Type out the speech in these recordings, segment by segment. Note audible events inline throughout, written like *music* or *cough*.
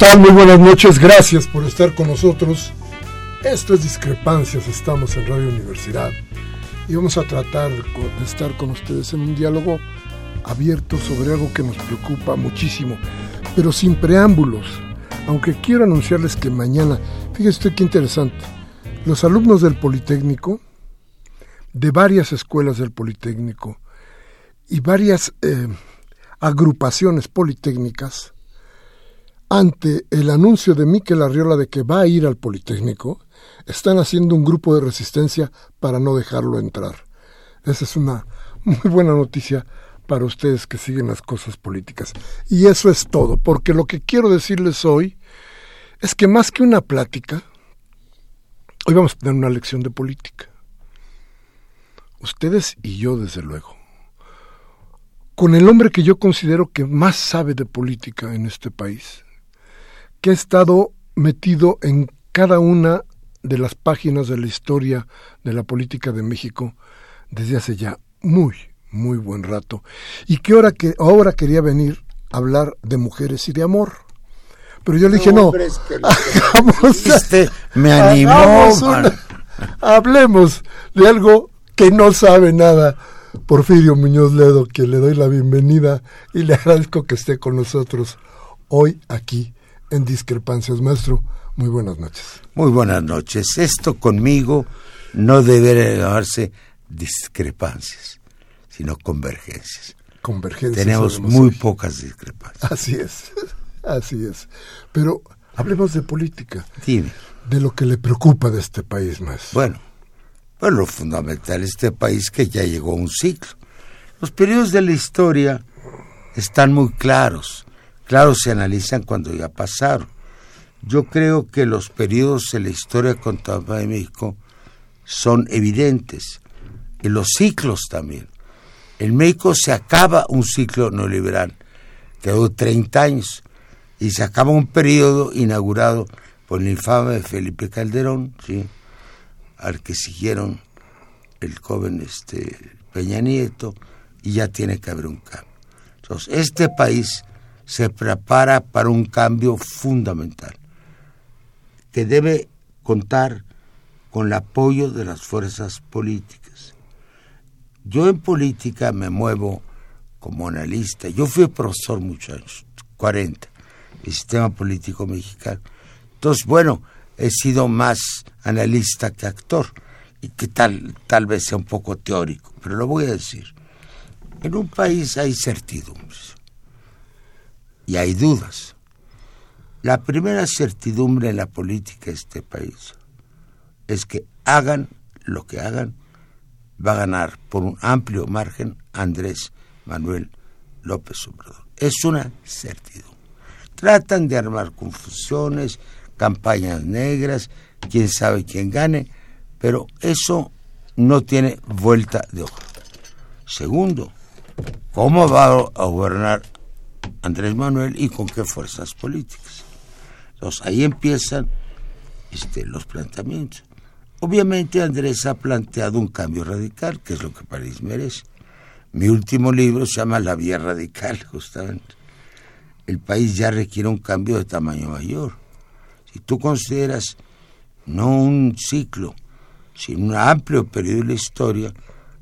Muy buenas noches, gracias por estar con nosotros. Esto es Discrepancias, estamos en Radio Universidad y vamos a tratar de estar con ustedes en un diálogo abierto sobre algo que nos preocupa muchísimo, pero sin preámbulos. Aunque quiero anunciarles que mañana, fíjense qué interesante, los alumnos del Politécnico, de varias escuelas del Politécnico y varias eh, agrupaciones politécnicas, ante el anuncio de Miquel Arriola de que va a ir al Politécnico, están haciendo un grupo de resistencia para no dejarlo entrar. Esa es una muy buena noticia para ustedes que siguen las cosas políticas. Y eso es todo, porque lo que quiero decirles hoy es que más que una plática, hoy vamos a tener una lección de política. Ustedes y yo, desde luego. Con el hombre que yo considero que más sabe de política en este país, que ha estado metido en cada una de las páginas de la historia de la política de México desde hace ya muy, muy buen rato, y que ahora, que ahora quería venir a hablar de mujeres y de amor. Pero yo le dije, no, *laughs* *laughs* me animó. hablemos de algo que no sabe nada. Porfirio Muñoz Ledo, que le doy la bienvenida y le agradezco que esté con nosotros hoy aquí en Discrepancias. Maestro, muy buenas noches. Muy buenas noches. Esto conmigo no debería llamarse discrepancias, sino convergencias. Convergencias. Tenemos muy pocas discrepancias. Así es, *laughs* así es. Pero hablemos de política. Dime. De lo que le preocupa de este país, más. Bueno, pues lo fundamental es este país que ya llegó a un ciclo. Los periodos de la historia están muy claros Claro, se analizan cuando ya pasaron. Yo creo que los periodos de la historia contemporánea de México son evidentes, y los ciclos también. En México se acaba un ciclo neoliberal que duró 30 años y se acaba un periodo inaugurado por el infame Felipe Calderón, ¿sí? al que siguieron el joven este, Peña Nieto, y ya tiene que haber un cambio. Entonces, este país se prepara para un cambio fundamental, que debe contar con el apoyo de las fuerzas políticas. Yo en política me muevo como analista. Yo fui profesor muchos años, 40, del sistema político mexicano. Entonces, bueno, he sido más analista que actor y que tal, tal vez sea un poco teórico, pero lo voy a decir. En un país hay certidumbres y hay dudas. La primera certidumbre en la política de este país es que hagan lo que hagan, va a ganar por un amplio margen Andrés Manuel López Obrador. Es una certidumbre. Tratan de armar confusiones, campañas negras, quién sabe quién gane, pero eso no tiene vuelta de hoja. Segundo, ¿cómo va a gobernar Andrés Manuel y con qué fuerzas políticas. Entonces ahí empiezan este, los planteamientos. Obviamente Andrés ha planteado un cambio radical, que es lo que París merece. Mi último libro se llama La Vía Radical, *laughs* justamente. el país ya requiere un cambio de tamaño mayor. Si tú consideras no un ciclo, sino un amplio periodo de la historia,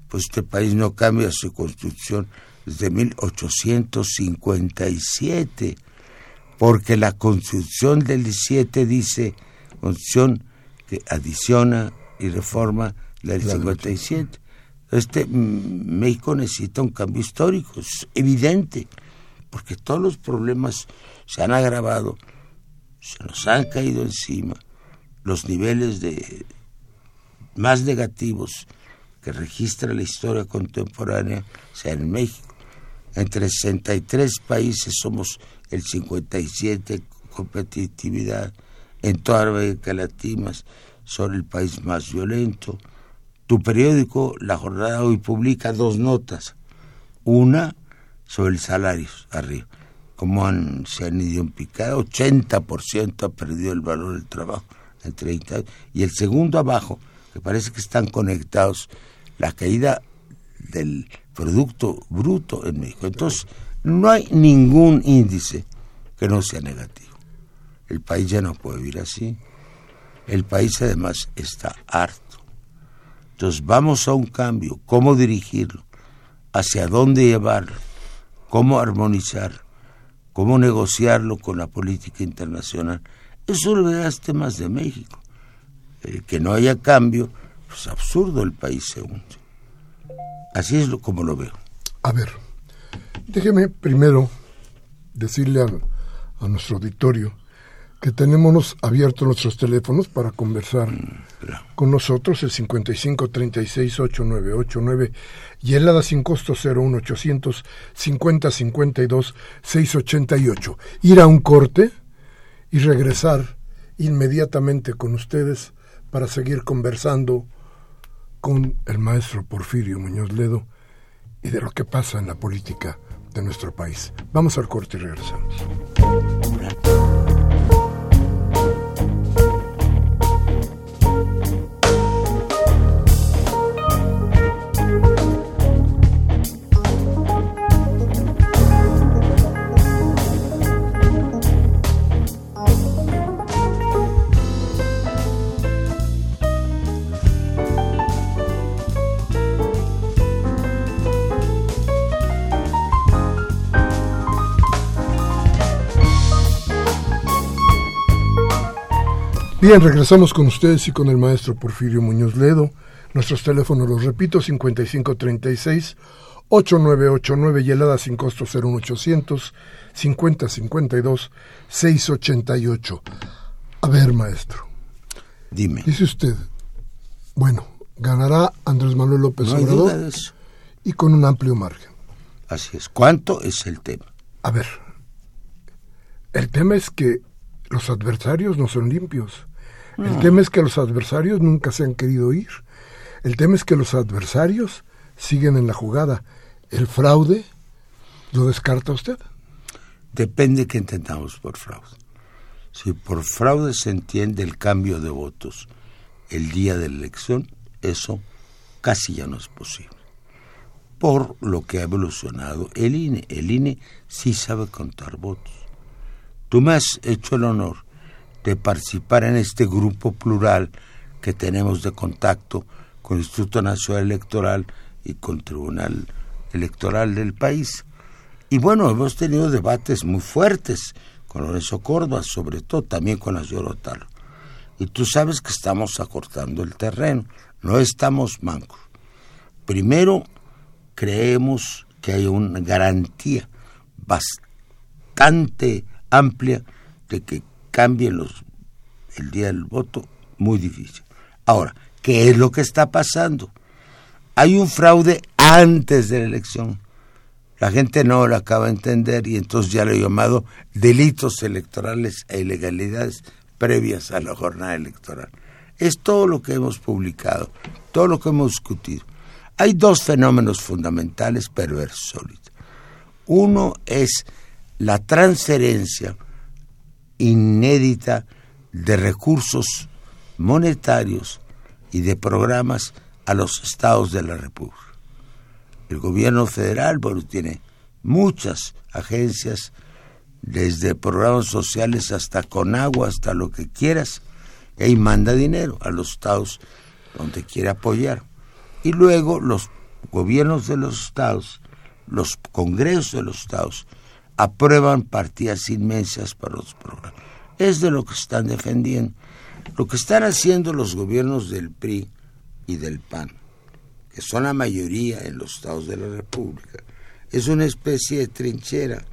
pues este país no cambia su constitución desde 1857, porque la constitución del 17 dice, constitución que adiciona y reforma la del 57. Este, mm, México necesita un cambio histórico, es evidente, porque todos los problemas se han agravado, se nos han caído encima, los niveles de más negativos que registra la historia contemporánea, sea en México. Entre 63 países somos el 57 competitividad. En toda América Latina son el país más violento. Tu periódico, La Jornada, hoy publica dos notas. Una sobre el salario, arriba. Como se han ido en picada, 80% ha perdido el valor del trabajo en 30 Y el segundo abajo, que parece que están conectados, la caída del Producto Bruto en México. Entonces, no hay ningún índice que no sea negativo. El país ya no puede vivir así. El país además está harto. Entonces vamos a un cambio. ¿Cómo dirigirlo? ¿Hacia dónde llevarlo? ¿Cómo armonizar? ¿Cómo negociarlo con la política internacional? Eso lo verás temas de México. Eh, que no haya cambio, pues absurdo el país se hunde. Así es como lo veo. A ver, déjeme primero decirle a, nuestro auditorio que tenemos abiertos nuestros teléfonos para conversar mm, con nosotros, el 55 36 8989 y el ADA sin costo 01 800 50 52 688. Ir a un corte y regresar inmediatamente con ustedes para seguir conversando con el maestro Porfirio Muñoz Ledo y de lo que pasa en la política de nuestro país. Vamos al corte y regresamos. Bien, regresamos con ustedes y con el maestro Porfirio Muñoz Ledo. Nuestros teléfonos, los repito, 5536 8989 y helada sin costo 01800 5052 688. A ver, maestro. Dime. Dice usted, bueno, ganará Andrés Manuel López Obrador y con un amplio margen. Así es. ¿Cuánto es el tema? A ver, el tema es que los adversarios no son limpios. El tema es que los adversarios nunca se han querido ir. El tema es que los adversarios siguen en la jugada. El fraude lo descarta usted. Depende que entendamos por fraude. Si por fraude se entiende el cambio de votos el día de la elección, eso casi ya no es posible. Por lo que ha evolucionado el INE. El INE sí sabe contar votos. Tú me has hecho el honor de participar en este grupo plural que tenemos de contacto con el Instituto Nacional Electoral y con el Tribunal Electoral del país. Y bueno, hemos tenido debates muy fuertes con Lorenzo Córdoba, sobre todo también con la señora Y tú sabes que estamos acortando el terreno, no estamos mancos. Primero, creemos que hay una garantía bastante amplia de que cambien los, el día del voto, muy difícil. Ahora, ¿qué es lo que está pasando? Hay un fraude antes de la elección. La gente no lo acaba de entender y entonces ya lo he llamado delitos electorales e ilegalidades previas a la jornada electoral. Es todo lo que hemos publicado, todo lo que hemos discutido. Hay dos fenómenos fundamentales perversos Uno es la transferencia inédita de recursos monetarios y de programas a los estados de la República. El gobierno federal, tiene muchas agencias desde programas sociales hasta con agua, hasta lo que quieras, y ahí manda dinero a los estados donde quiere apoyar. Y luego los gobiernos de los estados, los congresos de los estados, aprueban partidas inmensas para los programas. Es de lo que están defendiendo. Lo que están haciendo los gobiernos del PRI y del PAN, que son la mayoría en los estados de la República, es una especie de trinchera,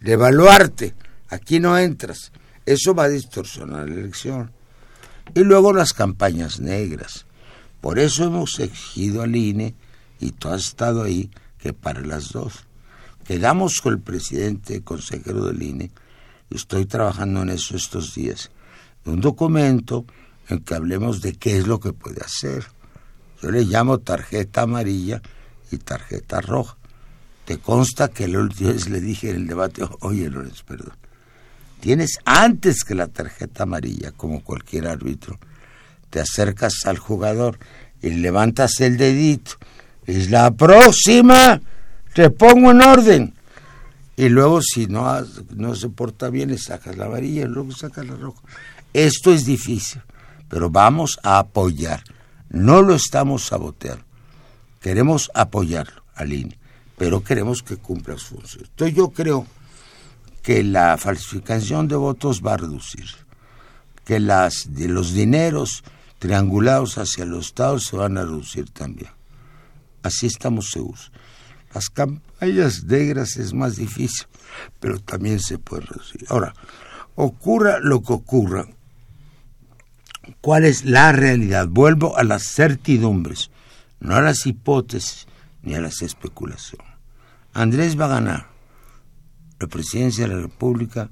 de evaluarte. Aquí no entras. Eso va a distorsionar la elección. Y luego las campañas negras. Por eso hemos exigido al INE, y tú has estado ahí, que para las dos. Quedamos con el presidente consejero del INE, estoy trabajando en eso estos días, un documento en que hablemos de qué es lo que puede hacer. Yo le llamo tarjeta amarilla y tarjeta roja. Te consta que el último vez le dije en el debate, oye Lorenzo, perdón, tienes antes que la tarjeta amarilla, como cualquier árbitro, te acercas al jugador y levantas el dedito. Es la próxima, te pongo en orden. Y luego si no, no se porta bien, sacas la amarilla luego sacas la roja. Esto es difícil, pero vamos a apoyar. No lo estamos saboteando. Queremos apoyarlo al INE, pero queremos que cumpla su función. Entonces yo creo que la falsificación de votos va a reducir, que las de los dineros triangulados hacia los estados se van a reducir también. Así estamos seguros. Las campañas negras es más difícil, pero también se puede reducir. Ahora, ocurra lo que ocurra, ¿cuál es la realidad? Vuelvo a las certidumbres, no a las hipótesis ni a las especulaciones. Andrés va a ganar la presidencia de la República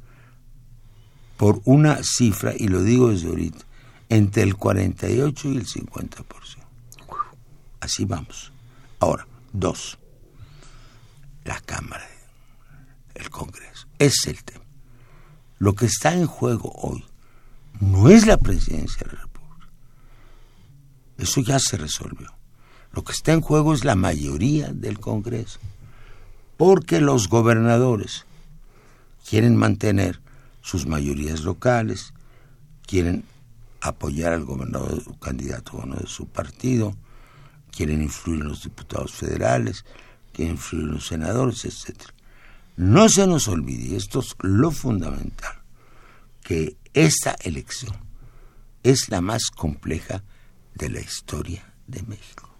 por una cifra, y lo digo desde ahorita, entre el 48 y el 50%. Así vamos. Ahora, dos la Cámara, el Congreso. Es el tema. Lo que está en juego hoy no es la presidencia de la República. Eso ya se resolvió. Lo que está en juego es la mayoría del Congreso. Porque los gobernadores quieren mantener sus mayorías locales, quieren apoyar al gobernador candidato o no de su partido, quieren influir en los diputados federales, que influyen los senadores, etc. No se nos olvide, esto es lo fundamental, que esta elección es la más compleja de la historia de México.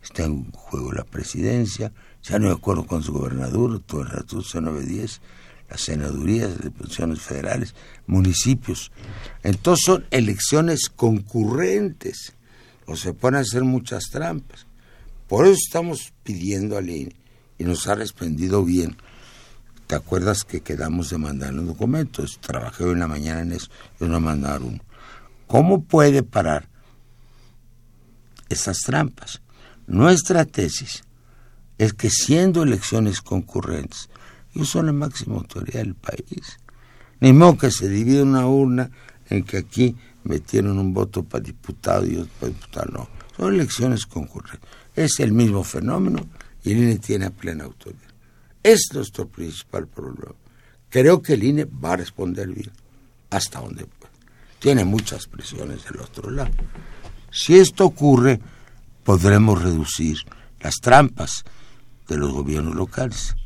Está en juego la presidencia, ya no de acuerdo con su gobernador, todo el rato 910, las senadurías, las diputaciones federales, municipios. Entonces son elecciones concurrentes, o se pueden hacer muchas trampas. Por eso estamos pidiendo al INE y nos ha respondido bien. ¿Te acuerdas que quedamos de mandar documentos? Trabajé hoy en la mañana en eso y nos mandaron ¿Cómo puede parar esas trampas? Nuestra tesis es que siendo elecciones concurrentes, yo soy la máxima autoridad del país. Ni modo que se divide una urna en que aquí metieron un voto para diputado y otro para diputado. No, son elecciones concurrentes es el mismo fenómeno y el INE tiene plena autoridad. Es nuestro principal problema. Creo que el INE va a responder bien, hasta donde puede. Tiene muchas presiones del otro lado. Si esto ocurre, podremos reducir las trampas de los gobiernos locales.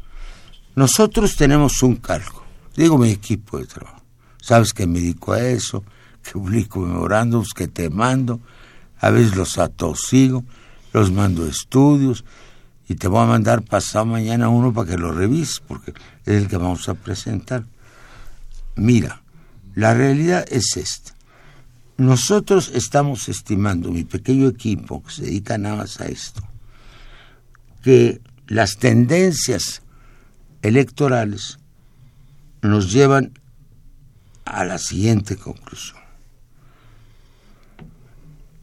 Nosotros tenemos un cargo, digo mi equipo de trabajo. Sabes que me dedico a eso, que publico memorándums, que te mando, a veces los atosigo los mando estudios y te voy a mandar pasado mañana uno para que lo revises, porque es el que vamos a presentar. Mira, la realidad es esta. Nosotros estamos estimando, mi pequeño equipo que se dedica nada más a esto, que las tendencias electorales nos llevan a la siguiente conclusión.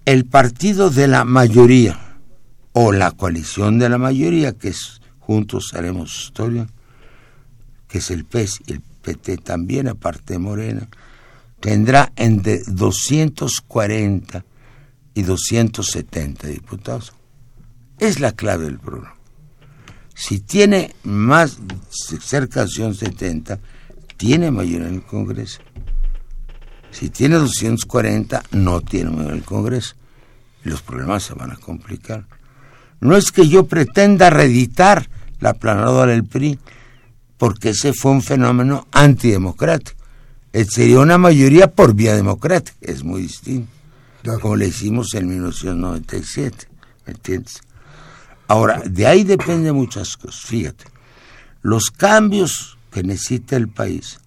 El partido de la mayoría, o la coalición de la mayoría, que es Juntos Haremos Historia, que es el PES y el PT también, aparte de Morena, tendrá entre 240 y 270 diputados. Es la clave del programa. Si tiene más, cerca de 270, tiene mayoría en el Congreso. Si tiene 240, no tiene mayoría en el Congreso. Los problemas se van a complicar. No es que yo pretenda reeditar la planadora del PRI, porque ese fue un fenómeno antidemocrático. Eh, sería una mayoría por vía democrática, es muy distinto, como le hicimos en 1997, ¿me entiendes? Ahora, de ahí depende muchas cosas, fíjate, los cambios que necesita el país,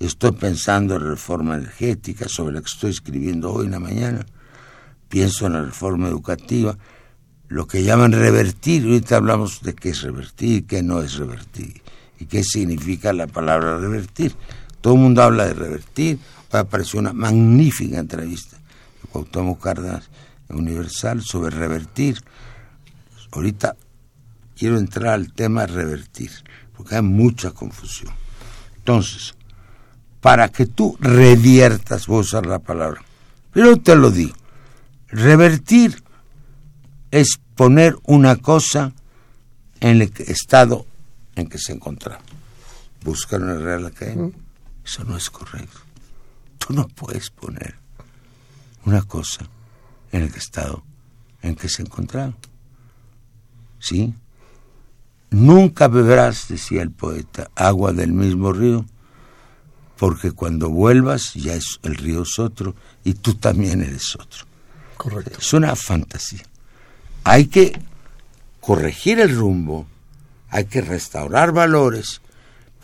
estoy pensando en la reforma energética, sobre la que estoy escribiendo hoy en la mañana, pienso en la reforma educativa, lo que llaman revertir, ahorita hablamos de qué es revertir, qué no es revertir, y qué significa la palabra revertir. Todo el mundo habla de revertir, hoy apareció una magnífica entrevista de Cuauhtémoc Cárdenas Universal sobre revertir. Ahorita quiero entrar al tema revertir, porque hay mucha confusión. Entonces, para que tú reviertas, voy a usar la palabra, pero te lo digo, revertir es poner una cosa en el estado en que se encontraba. Buscar una Real Academia. Eso no es correcto. Tú no puedes poner una cosa en el estado en que se encontraba. ¿Sí? Nunca beberás, decía el poeta, agua del mismo río, porque cuando vuelvas ya es, el río es otro y tú también eres otro. Correcto. Es una fantasía. Hay que corregir el rumbo, hay que restaurar valores.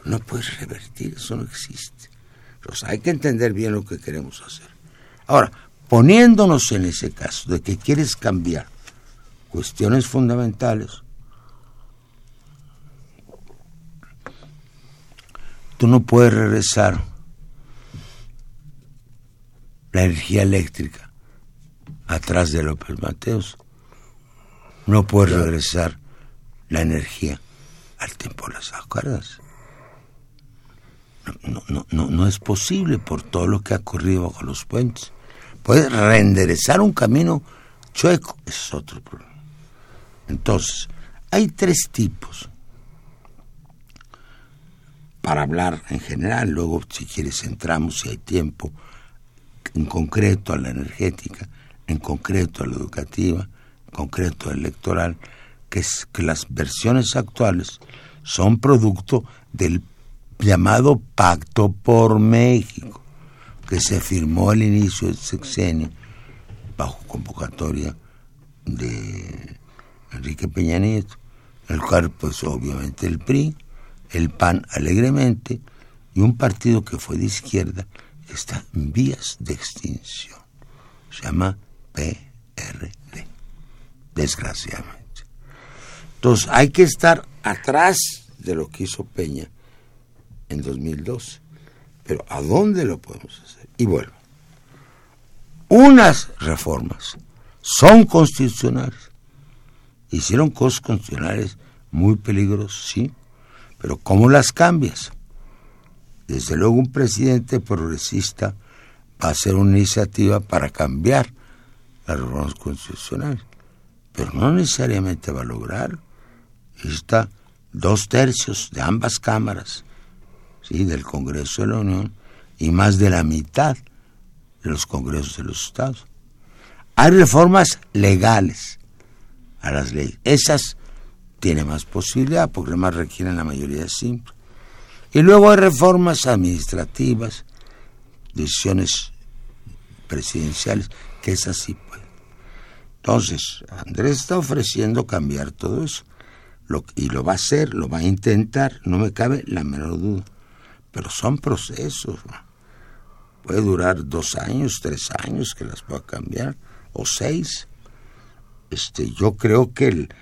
No puedes revertir, eso no existe. Entonces hay que entender bien lo que queremos hacer. Ahora, poniéndonos en ese caso de que quieres cambiar cuestiones fundamentales, tú no puedes regresar la energía eléctrica atrás de López Mateos. No puedes regresar la energía al tiempo de las acuerdas. No, no, no, no es posible por todo lo que ha ocurrido bajo los puentes. Puedes reenderezar un camino chueco, ese es otro problema. Entonces, hay tres tipos para hablar en general, luego si quieres entramos si hay tiempo, en concreto a la energética, en concreto a la educativa, concreto electoral, que es que las versiones actuales son producto del llamado Pacto por México, que se firmó al inicio del sexenio bajo convocatoria de Enrique Peña Nieto, el cual pues obviamente el PRI, el PAN alegremente y un partido que fue de izquierda que está en vías de extinción. Se llama PRD, desgraciadamente. Entonces hay que estar atrás de lo que hizo Peña en 2012. Pero ¿a dónde lo podemos hacer? Y bueno, unas reformas son constitucionales. Hicieron cosas constitucionales muy peligrosas, sí, pero ¿cómo las cambias? Desde luego un presidente progresista va a hacer una iniciativa para cambiar las reformas constitucionales, pero no necesariamente va a lograr. Está dos tercios de ambas cámaras ¿sí? del Congreso de la Unión y más de la mitad de los congresos de los estados. Hay reformas legales a las leyes. Esas tienen más posibilidad porque además requieren la mayoría simple. Y luego hay reformas administrativas, decisiones presidenciales, que esas sí pueden. Entonces, Andrés está ofreciendo cambiar todo eso. Lo, y lo va a hacer, lo va a intentar, no me cabe la menor duda. Pero son procesos. Puede durar dos años, tres años que las pueda cambiar, o seis. Este, yo creo que el,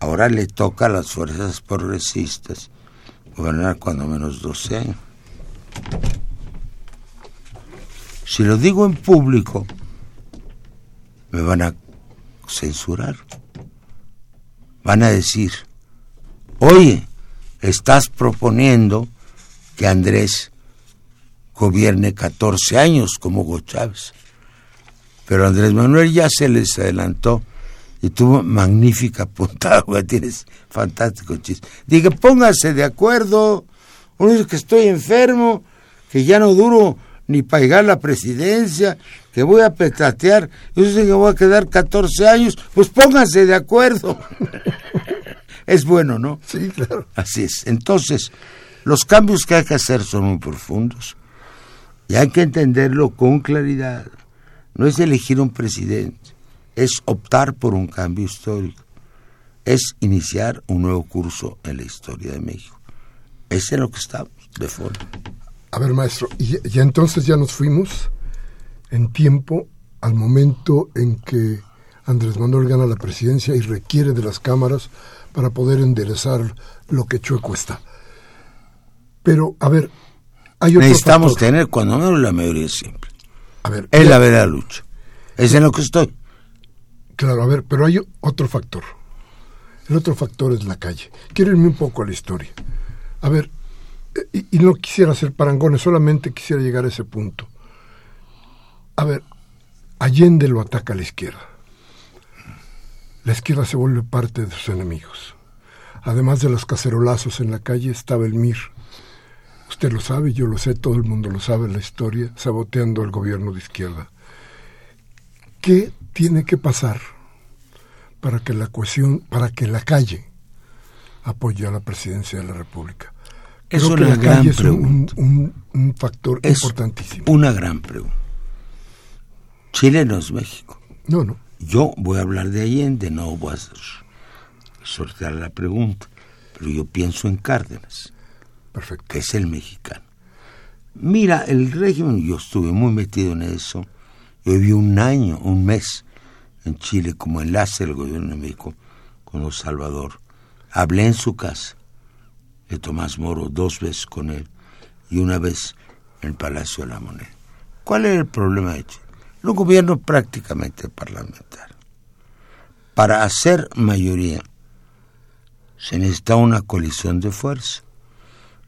ahora le toca a las fuerzas progresistas gobernar cuando menos 12 años. Si lo digo en público, me van a censurar. Van a decir, oye, estás proponiendo que Andrés gobierne 14 años como Hugo Chávez. Pero Andrés Manuel ya se les adelantó y tuvo magnífica *laughs* puntada, tienes fantástico chiste. Dije, pónganse de acuerdo, uno dice que estoy enfermo, que ya no duro ni para llegar a la presidencia, que voy a petatear, yo sé que voy a quedar 14 años, pues pónganse de acuerdo. *laughs* es bueno, ¿no? Sí, claro. Así es. Entonces, los cambios que hay que hacer son muy profundos y hay que entenderlo con claridad. No es elegir un presidente, es optar por un cambio histórico, es iniciar un nuevo curso en la historia de México. Es en lo que estamos, de forma. A ver, maestro, y ya entonces ya nos fuimos en tiempo al momento en que Andrés Manuel gana la presidencia y requiere de las cámaras para poder enderezar lo que chueco está. Pero, a ver, hay otro Necesitamos tener cuando menos la mayoría simple. A ver, es la verdad lucha. Es en lo que estoy. Claro, a ver, pero hay otro factor. El otro factor es la calle. Quiero irme un poco a la historia. A ver, y, no quisiera hacer parangones, solamente quisiera llegar a ese punto. A ver, Allende lo ataca a la izquierda. La izquierda se vuelve parte de sus enemigos. Además de los cacerolazos en la calle, estaba el MIR. Usted lo sabe, yo lo sé, todo el mundo lo sabe, la historia, saboteando al gobierno de izquierda. ¿Qué tiene que pasar para que la cohesión, para que la calle apoye a la presidencia de la República? Es una gran pregunta. Un, factor importantísimo. Una gran pregunta. Chile no es México. No, no. Yo voy a hablar de Allende, no voy a sortear la pregunta, pero yo pienso en Cárdenas, Perfecto. que es el mexicano. Mira, el régimen, yo estuve muy metido en eso. Yo viví un año, un mes en Chile como enlace del gobierno de México con los Salvador. Hablé en su casa de Tomás Moro dos veces con él y una vez en el Palacio de la Moneda. ¿Cuál era el problema de Chile? Un gobierno prácticamente parlamentario. Para hacer mayoría se necesitaba una coalición de fuerza.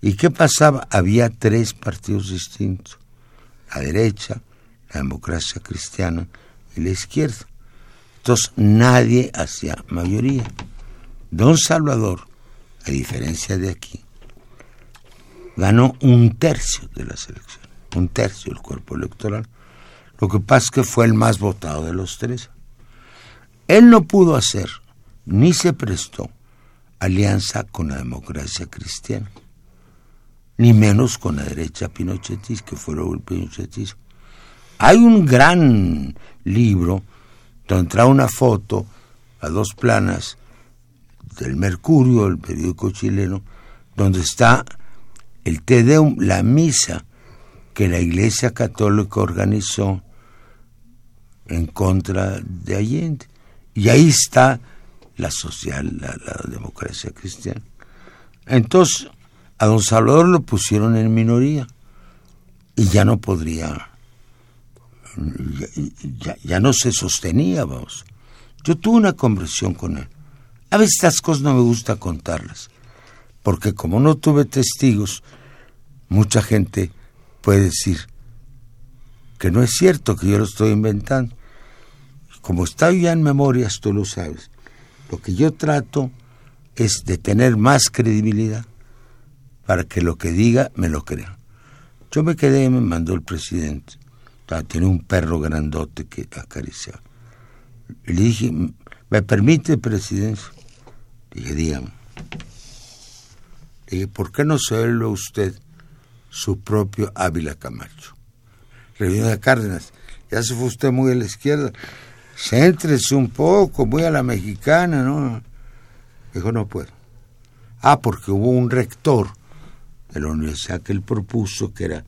¿Y qué pasaba? Había tres partidos distintos. La derecha, la democracia cristiana y la izquierda. Entonces nadie hacía mayoría. Don Salvador a diferencia de aquí, ganó un tercio de las elecciones, un tercio del cuerpo electoral. Lo que pasa es que fue el más votado de los tres. Él no pudo hacer, ni se prestó, alianza con la democracia cristiana, ni menos con la derecha pinochetista, que fue el pinochetismo. Hay un gran libro donde trae una foto a dos planas del Mercurio, el periódico chileno, donde está el Te Deum, la misa que la Iglesia Católica organizó en contra de Allende. Y ahí está la social, la, democracia cristiana. Entonces, a don Salvador lo pusieron en minoría y ya no podría, ya, ya no se sostenía, vamos. Yo tuve una conversión con él. A veces estas cosas no me gusta contarlas, porque como no tuve testigos, mucha gente puede decir que no es cierto, que yo lo estoy inventando. Como está ya en memorias, tú lo sabes. Lo que yo trato es de tener más credibilidad para que lo que diga me lo crea. Yo me quedé y me mandó el presidente. Tenía un perro grandote que acariciaba. Le dije, ¿me permite, presidente? Dije, dígame. Dije, ¿por qué no se ve usted su propio Ávila Camacho? Reunión de Cárdenas. Ya se fue usted muy a la izquierda. Céntrese un poco, voy a la mexicana, ¿no? Dijo, no puedo. Ah, porque hubo un rector de la universidad que él propuso, que era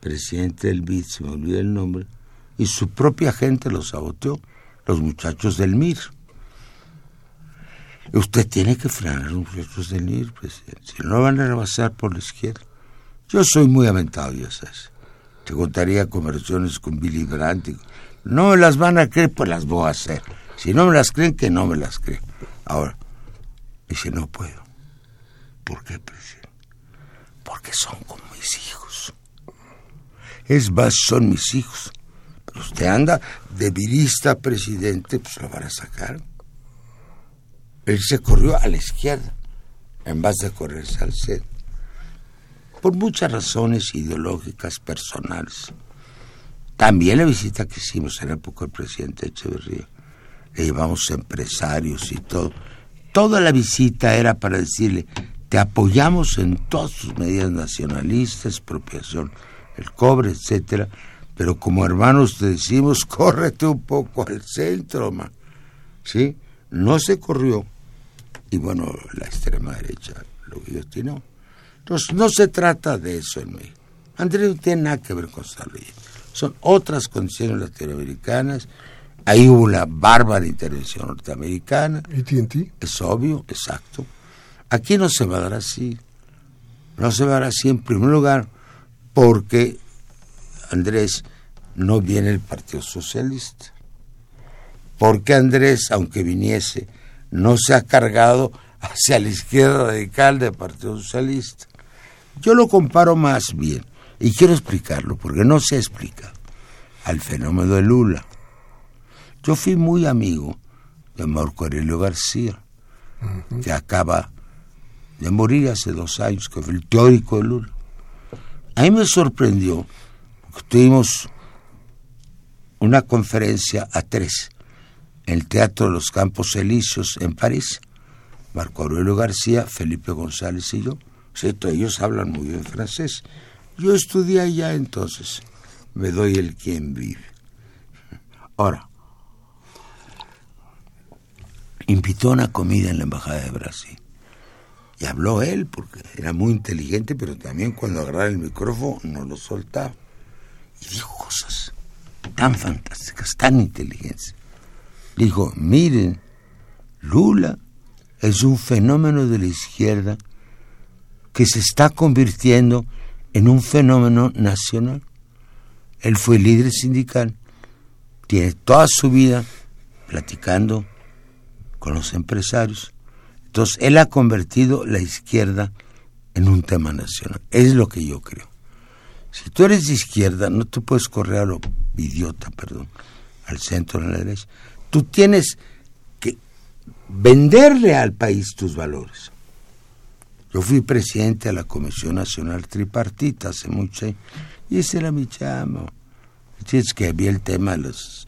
presidente del BID, se me olvidó el nombre, y su propia gente lo saboteó, los muchachos del MIR. Usted tiene que frenar los muchachos del NIR, presidente. Si no van a rebasar por la izquierda. Yo soy muy aventado, ya sabes. Te contaría conversaciones con Billy Brandt. No me las van a creer, pues las voy a hacer. Si no me las creen, que no me las creen. Ahora, dice, no puedo. ¿Por qué, presidente? Porque son como mis hijos. Es más, son mis hijos. Pero usted anda de virista, presidente, pues lo van a sacar. Él se corrió a la izquierda en vez de correrse al centro. Por muchas razones ideológicas, personales. También la visita que hicimos en la época del presidente Echeverría, le llevamos empresarios y todo. Toda la visita era para decirle, te apoyamos en todas tus medidas nacionalistas, expropiación, el cobre, etcétera, pero como hermanos te decimos, *laughs* córrete un poco al centro, ma. ¿sí? No se corrió, y bueno, la extrema derecha lo guillotinó. Entonces, no se trata de eso en México. Andrés no tiene nada que ver con esta ley. Son otras condiciones latinoamericanas. Ahí hubo una bárbara intervención norteamericana. ¿Y Es obvio, exacto. Aquí no se va a dar así. No se va a dar así en primer lugar porque Andrés no viene del Partido Socialista. Porque Andrés, aunque viniese, no se ha cargado hacia la izquierda radical del Partido Socialista. Yo lo comparo más bien, y quiero explicarlo, porque no se explica, al fenómeno de Lula. Yo fui muy amigo de Marco Aurelio García, que acaba de morir hace dos años, que fue el teórico de Lula. A mí me sorprendió, porque tuvimos una conferencia a tres el Teatro de los Campos Elíseos en París. Marco Aurelio García, Felipe González y yo. ¿cierto? Ellos hablan muy bien francés. Yo estudié allá entonces. Me doy el quien vive. Ahora, invitó a una comida en la Embajada de Brasil. Y habló él, porque era muy inteligente, pero también cuando agarraba el micrófono no lo soltaba. Y dijo cosas tan fantásticas, tan inteligentes dijo, miren, Lula es un fenómeno de la izquierda que se está convirtiendo en un fenómeno nacional. Él fue líder sindical, tiene toda su vida platicando con los empresarios. Entonces, él ha convertido la izquierda en un tema nacional. Es lo que yo creo. Si tú eres de izquierda, no te puedes correr a lo idiota, perdón, al centro de la derecha. Tú tienes que venderle al país tus valores. Yo fui presidente de la Comisión Nacional Tripartita hace mucho y ese era mi chamo. Es que había el tema de los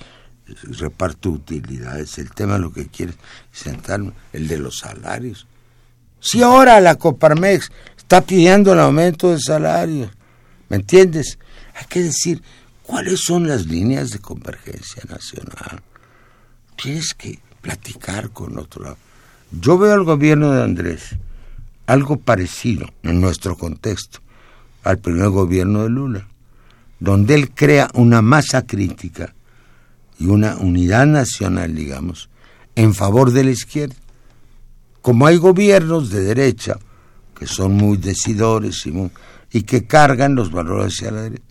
reparto de utilidades, el tema de lo que quieres sentarme, el de los salarios. Si ahora la Coparmex está pidiendo el aumento de salarios, ¿me entiendes? Hay que decir cuáles son las líneas de convergencia nacional tienes que platicar con otro lado. Yo veo al gobierno de Andrés algo parecido en nuestro contexto al primer gobierno de Lula, donde él crea una masa crítica y una unidad nacional, digamos, en favor de la izquierda. Como hay gobiernos de derecha que son muy decidores y, que cargan los valores hacia la derecha,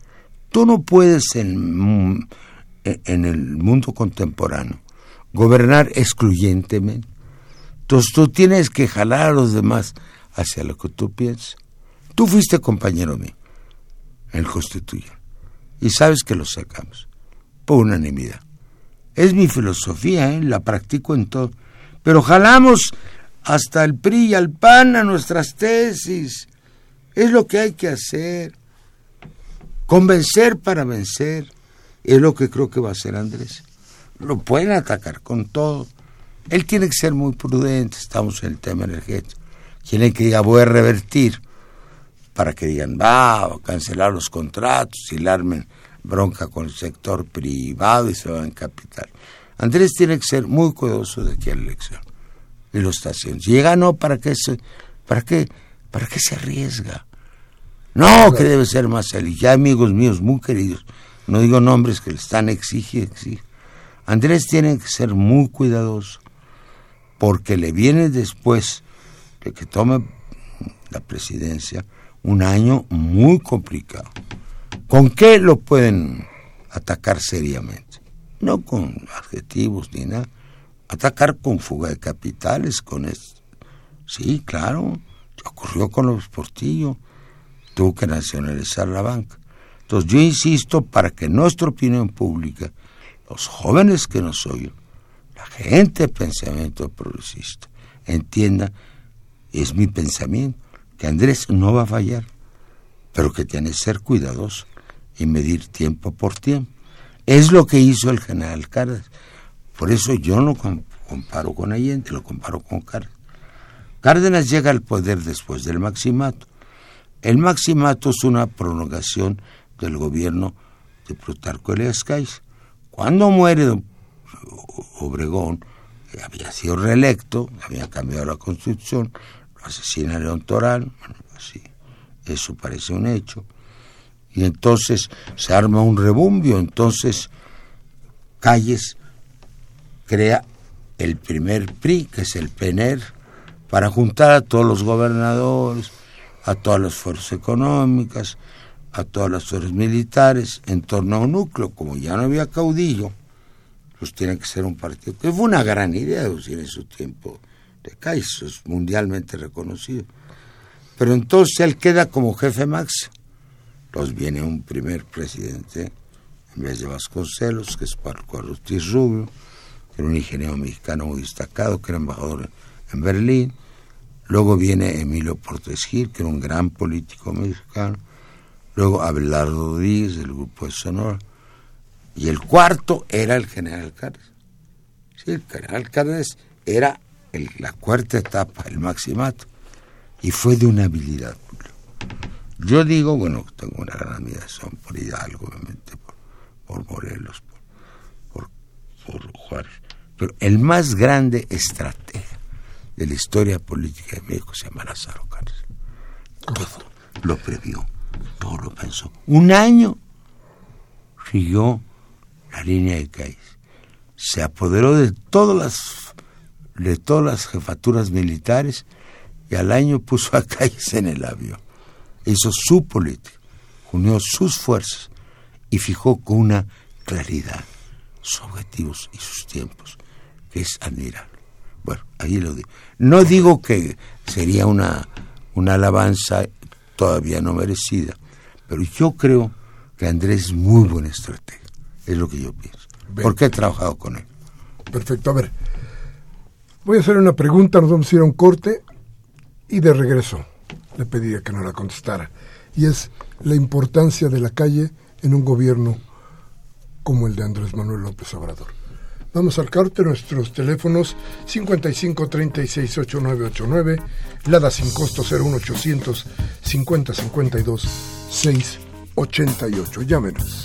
tú no puedes en el mundo contemporáneo gobernar excluyentemente. Entonces tú tienes que jalar a los demás hacia lo que tú piensas. Tú fuiste compañero mío en el Constituyente y sabes que lo sacamos por unanimidad. Es mi filosofía, ¿eh? la practico en todo. Pero jalamos hasta el PRI y al PAN a nuestras tesis. Es lo que hay que hacer. Convencer para vencer. Es lo que creo que va a hacer Andrés lo pueden atacar con todo. Él tiene que ser muy prudente, estamos en el tema energético. Tiene que diga, voy a revertir, para que digan, va a cancelar los contratos y armen bronca con el sector privado y se va en capital. Andrés tiene que ser muy cuidadoso de aquí a la elección. Y lo está haciendo. Si llega, no, ¿para qué se, para qué, para qué se arriesga? No, que debe ser más feliz. Ya amigos míos muy queridos, no digo nombres que le están exigiendo, exigiendo Andrés tiene que ser muy cuidadoso porque le viene después de que tome la presidencia un año muy complicado. ¿Con qué lo pueden atacar seriamente? No con adjetivos ni nada. Atacar con fuga de capitales, con esto. Sí, claro, ocurrió con los Portillo. Tuvo que nacionalizar la banca. Entonces yo insisto para que nuestra opinión pública los jóvenes que nos oyen, la gente de pensamiento progresista, entienda, es mi pensamiento, que Andrés no va a fallar, pero que tiene que ser cuidadoso y medir tiempo por tiempo. Es lo que hizo el general Cárdenas. Por eso yo no comparo con Allende, lo comparo con Cárdenas. Cárdenas llega al poder después del maximato. El maximato es una prolongación del gobierno de Plutarco Elias Calles. Cuando muere Obregón, había sido reelecto, había cambiado la constitución, lo asesina León Toral, así, eso parece un hecho. Y entonces se arma un rebumbio, entonces Calles crea el primer PRI, que es el PENER, para juntar a todos los gobernadores, a todas las fuerzas económicas, a todas las fuerzas militares, en torno a un núcleo, como ya no había caudillo, pues tiene que ser un partido, que fue una gran idea en su tiempo de Kaiser, es mundialmente reconocido. Pero entonces él queda como jefe máximo. Pues viene un primer presidente, en vez de Vasconcelos, que es Parco Ortiz Rubio, que era un ingeniero mexicano muy destacado, que era embajador en Berlín. Luego viene Emilio Portes Gil, que era un gran político mexicano. Luego Abelardo Díaz, del grupo de Sonora. Y el cuarto era el general Cárdenas. Sí, el general Cárdenas era la cuarta etapa, el maximato. Y fue de una habilidad. Yo digo, bueno, tengo una gran admiración por Hidalgo, obviamente, por, Morelos, por, por, Juárez. Pero el más grande estratega de la historia política de México se llama Lázaro Cárdenas. Todo lo previó, todo lo pensó. Un año siguió la línea de Cáiz. Se apoderó de todas las de todas las jefaturas militares y al año puso a Cáiz en el avión. Hizo su política, unió sus fuerzas y fijó con una claridad sus objetivos y sus tiempos, que es admirable. Bueno, ahí lo digo. No digo que sería una, una alabanza todavía no merecida, pero yo creo que Andrés es muy buen estratega. Es lo que yo pienso. Porque he trabajado con él. Perfecto. A ver, voy a hacer una pregunta, nos vamos a ir a un corte y de regreso le pediría que no la contestara. Y es la importancia de la calle en un gobierno como el de Andrés Manuel López Obrador. Vamos al corte, nuestros teléfonos 55 36 8989, Lada sin costo 01800 50 52 688. Llámenos.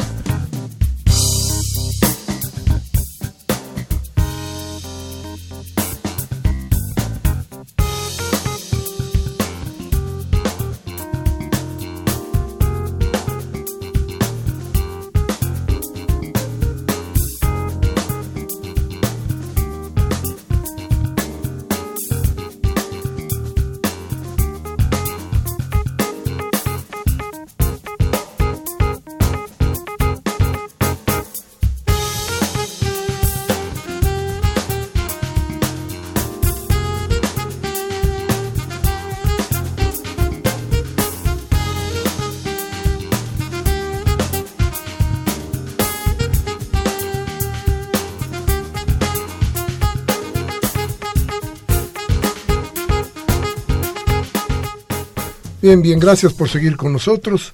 Bien, bien, gracias por seguir con nosotros.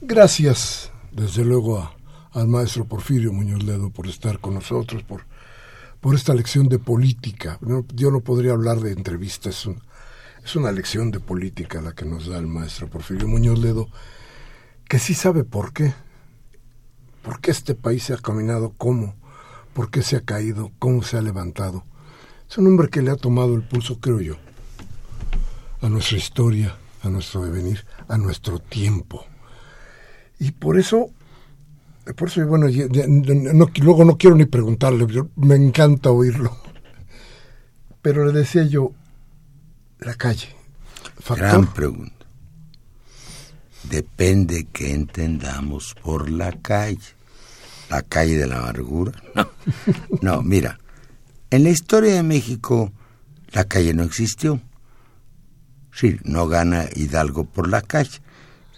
Gracias, desde luego, al maestro Porfirio Muñoz Ledo por estar con nosotros, por, por esta lección de política. yo no podría hablar de entrevista, es, es una lección de política la que nos da el maestro Porfirio Muñoz Ledo, que sí sabe por qué. ¿Por qué este país se ha caminado? ¿Cómo? ¿Por qué se ha caído? ¿Cómo se ha levantado? Es un hombre que le ha tomado el pulso, creo yo, a nuestra historia, a nuestro devenir, a nuestro tiempo. Y por eso, por eso, bueno, luego no quiero ni preguntarle, me encanta oírlo. Pero le decía yo, la calle. Gran pregunta. Depende que entendamos por la calle. La calle de la amargura. No, no, mira, en la historia de México la calle no existió. Sí, no gana Hidalgo por la calle,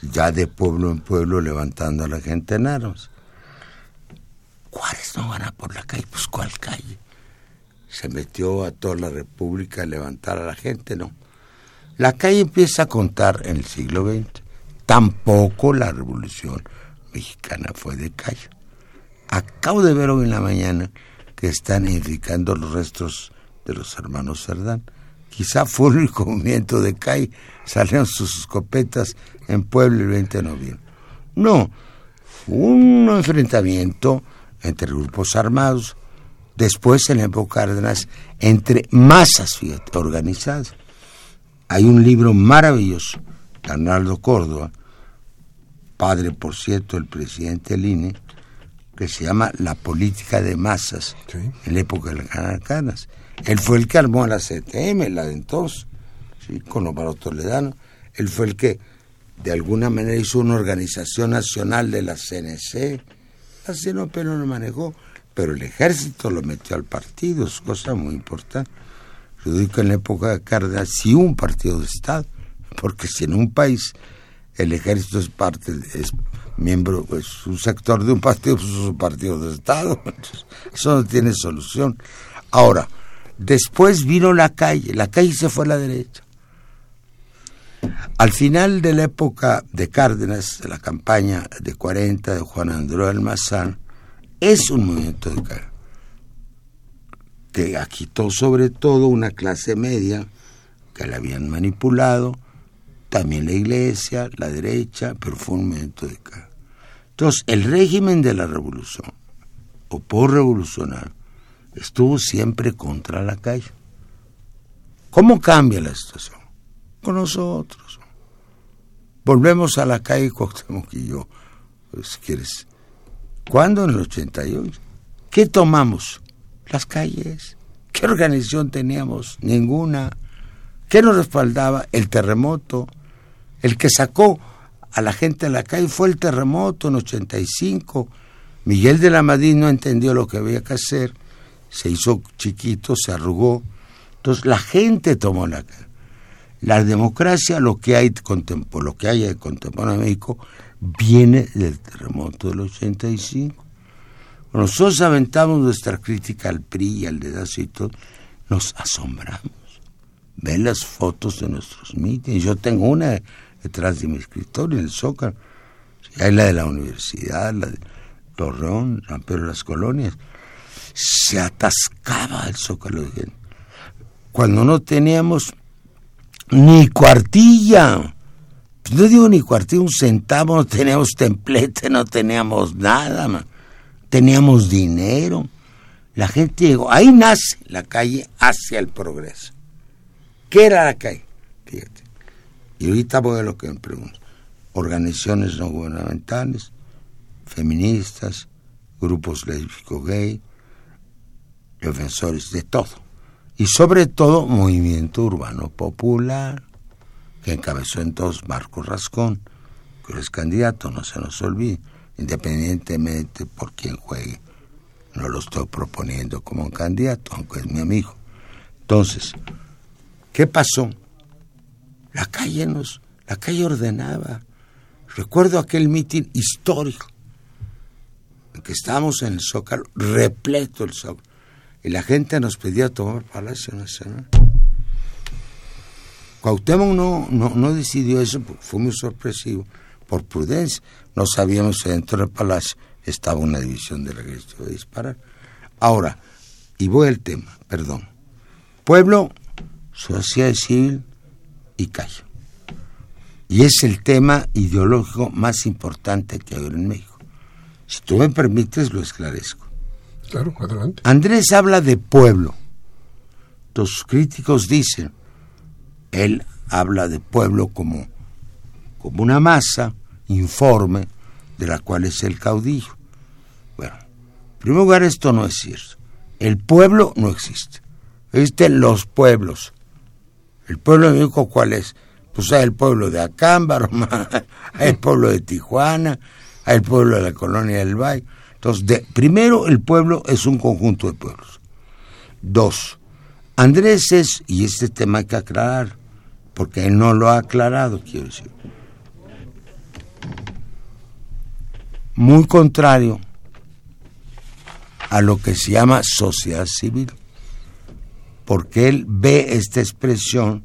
ya de pueblo en pueblo levantando a la gente en armas. Juárez no gana por la calle, pues ¿cuál calle? se metió a toda la República a levantar a la gente, no. La calle empieza a contar en el siglo XX. Tampoco la Revolución Mexicana fue de calle. Acabo de ver hoy en la mañana que están edificando los restos de los hermanos Cerdán. Quizá fue el único movimiento de calle. Salieron sus escopetas en Puebla el 20 de noviembre. No, un enfrentamiento entre grupos armados, después en la época Cárdenas, entre masas organizadas. Hay un libro maravilloso de Arnaldo Córdoba, padre, por cierto, el presidente del INE, que se llama La política de masas en la época de las Cárdenas. Él fue el que armó a la CTM, la de entonces, con Omar Toledano. Él fue el que de alguna manera hizo una organización nacional de la CNC. Así no, pero lo manejó. Pero el ejército lo metió al partido, es cosa muy importante. Yo digo que en la época de Cárdenas sí un partido de Estado, porque si en un país el ejército es parte, es miembro, es un sector de un partido, pues es un partido de Estado. *laughs* eso no tiene solución. Ahora, después vino la calle, la calle se fue a la derecha. Al final de la época de Cárdenas, de la campaña de 40 de Juan Andrés Almazán, es un movimiento de cara que agitó sobre todo una clase media que la habían manipulado, también la iglesia, la derecha, pero fue un movimiento de cara. Entonces, el régimen de la revolución, o por revolucionar, estuvo siempre contra la calle. ¿Cómo cambia la situación? Con nosotros. Volvemos a la calle Cuauhtémoc y yo, pues, quieres, ¿Cuándo? En el 88. ¿Qué tomamos? Las calles. ¿Qué organización teníamos? Ninguna. ¿Qué nos respaldaba? El terremoto. El que sacó a la gente a la calle fue el terremoto en 85. Miguel de la Madrid no entendió lo que había que hacer. Se hizo chiquito, se arrugó. Entonces la gente tomó la. La democracia, lo que hay, lo que hay de contemporáneo en México, viene del terremoto del 85. Cuando nosotros aventamos nuestra crítica al PRI y al dedazo y todo, nos asombramos. Ven las fotos de nuestros mítines. Yo tengo una detrás de mi escritorio en el Zócalo. Hay la de la universidad, la de Torreón, San Pedro de las Colonias. Se atascaba el Zócalo de gente. Cuando no teníamos ni cuartilla no digo ni cuartillo, un centavo, no teníamos templete, no teníamos nada, teníamos dinero. La gente llegó, ahí nace la calle hacia el progreso. ¿Qué era la calle? Fíjate. Y ahorita voy a lo que me pregunto. Organizaciones no gubernamentales, feministas, grupos lésbicos gay, defensores de todo. Y sobre todo movimiento urbano popular que encabezó entonces Marco Rascón, que es candidato, no se nos olvide, independientemente por quién juegue. No lo estoy proponiendo como un candidato, aunque es mi amigo. Entonces, ¿qué pasó? La calle nos, la calle ordenaba. Recuerdo aquel mitin histórico en que estábamos en el Zócalo, repleto el Zócalo, y la gente nos pedía tomar Palacio Nacional. Cuauhtémoc no, no, no decidió eso, fue muy sorpresivo, por prudencia. No sabíamos que dentro del palacio estaba una división de que iba a disparar. Ahora, y voy al tema, perdón. Pueblo, sociedad civil y calle. Y es el tema ideológico más importante que hay en México. Si tú me permites, lo esclarezco. Andrés habla de pueblo. Los críticos dicen él habla de pueblo como, como una masa informe de la cual es el caudillo. Bueno, en primer lugar esto no es cierto. El pueblo no existe. Existen los pueblos. ¿El pueblo México cuál es? Pues hay el pueblo de Acámbaro, *laughs* hay el pueblo de Tijuana, hay el pueblo de la colonia del Valle. Entonces, primero, el pueblo es un conjunto de pueblos. Dos, Andrés es, y este tema hay que aclarar, porque él no lo ha aclarado, quiero decir. Muy contrario a lo que se llama sociedad civil. porque él ve esta expresión